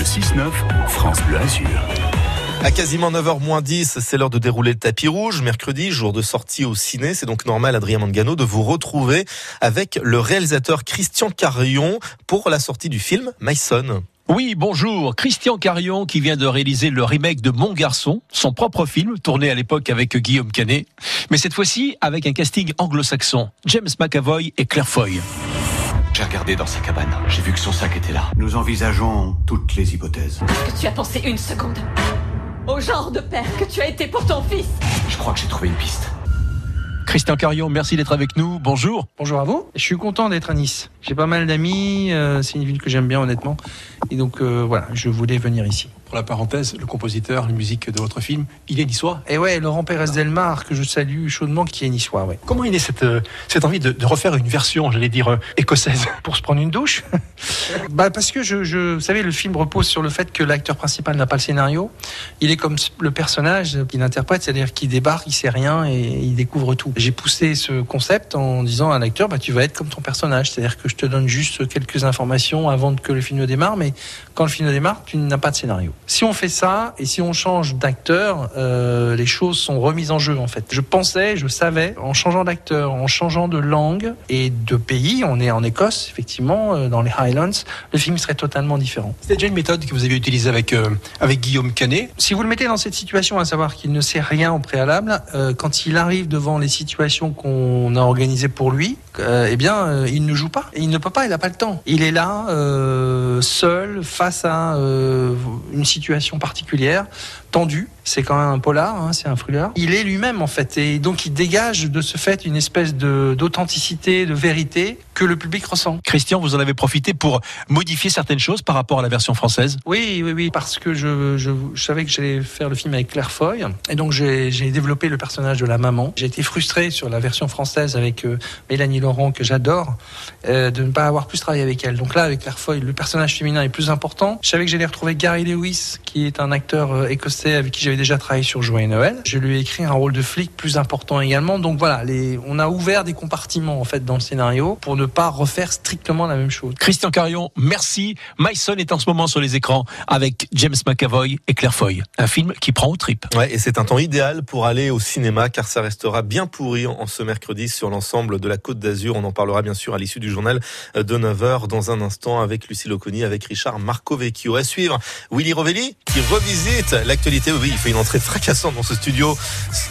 Le 6-9, France Bleu Azur. À quasiment 9h moins 10, c'est l'heure de dérouler le tapis rouge. Mercredi, jour de sortie au ciné. C'est donc normal, Adrien Mangano, de vous retrouver avec le réalisateur Christian Carion pour la sortie du film Mason. Oui, bonjour. Christian Carion qui vient de réaliser le remake de Mon Garçon, son propre film, tourné à l'époque avec Guillaume Canet, mais cette fois-ci avec un casting anglo-saxon. James McAvoy et Claire Foy. J'ai regardé dans sa cabane. J'ai vu que son sac était là. Nous envisageons toutes les hypothèses. Est-ce que tu as pensé une seconde au genre de père que tu as été pour ton fils? Je crois que j'ai trouvé une piste. Christian Carion, merci d'être avec nous. Bonjour. Bonjour à vous. Je suis content d'être à Nice. J'ai pas mal d'amis. euh, c'est une ville que j'aime bien, honnêtement. Et donc, euh, voilà, je voulais venir ici. Pour la parenthèse, le compositeur, la musique de votre film, il est niçois. Et ouais, Laurent Pérez Delmar, que je salue chaudement, qui est niçois, ouais. Comment il est cette, euh, cette envie de, de refaire une version, j'allais dire, euh, écossaise? Pour se prendre une douche? Bah, parce que je, je, vous savez, le film repose sur le fait que l'acteur principal n'a pas le scénario. Il est comme le personnage qu'il interprète, c'est-à-dire qu'il débarque, il sait rien et il découvre tout. J'ai poussé ce concept en disant à l'acteur, bah, tu vas être comme ton personnage, c'est-à-dire que je te donne juste quelques informations avant que le film ne démarre, mais quand le film démarre, tu n'as pas de scénario. Si on fait ça et si on change d'acteur, euh, les choses sont remises en jeu en fait. Je pensais, je savais, en changeant d'acteur, en changeant de langue et de pays, on est en Écosse effectivement, euh, dans les Highlands, le film serait totalement différent. C'était déjà une méthode que vous avez utilisée avec, euh, avec Guillaume Canet. Si vous le mettez dans cette situation, à savoir qu'il ne sait rien au préalable, euh, quand il arrive devant les situations qu'on a organisées pour lui, euh, eh bien, euh, il ne joue pas. Et il ne peut pas, il n'a pas le temps. Il est là, euh, seul, face à une situation particulière, tendue. C'est quand même un polar, hein, c'est un thriller. Il est lui-même, en fait. Et donc, il dégage de ce fait une espèce d'authenticité, de vérité que le public ressent. Christian, vous en avez profité pour modifier certaines choses par rapport à la version française? Oui, oui, oui, parce que je, je, je savais que j'allais faire le film avec Claire Foy, et donc j'ai j'ai développé le personnage de la maman. J'ai été frustré sur la version française avec euh, Mélanie Laurent, que j'adore, euh, de ne pas avoir plus travaillé avec elle. Donc là, avec Claire Foy, le personnage féminin est plus important. Je savais que j'allais retrouver Gary Lewis, qui est un acteur euh, écossais avec qui j'avais déjà travaillé sur Joyeux Noël. Je lui ai écrit un rôle de flic plus important également. Donc voilà, les, on a ouvert des compartiments en fait dans le scénario pour ne pas refaire strictement la même chose. Christian Carion, merci. Myson est en ce moment sur les écrans avec James McAvoy et Claire Foy. Un film qui prend aux tripes. Ouais, et c'est un temps idéal pour aller au cinéma car ça restera bien pourri en ce mercredi sur l'ensemble de la Côte d'Azur. On en parlera bien sûr à l'issue du journal de 9h dans un instant avec Lucie Loconi, avec Richard Marcovecchio. À suivre, Willy Rovelli qui revisite l'actualité. Oui, fait une entrée fracassante dans ce studio.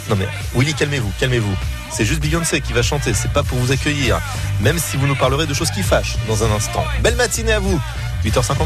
Non mais Willy, calmez-vous, calmez-vous. C'est juste Beyoncé qui va chanter, c'est pas pour vous accueillir. Même si vous nous parlerez de choses qui fâchent dans un instant. Belle matinée à vous. 8h52.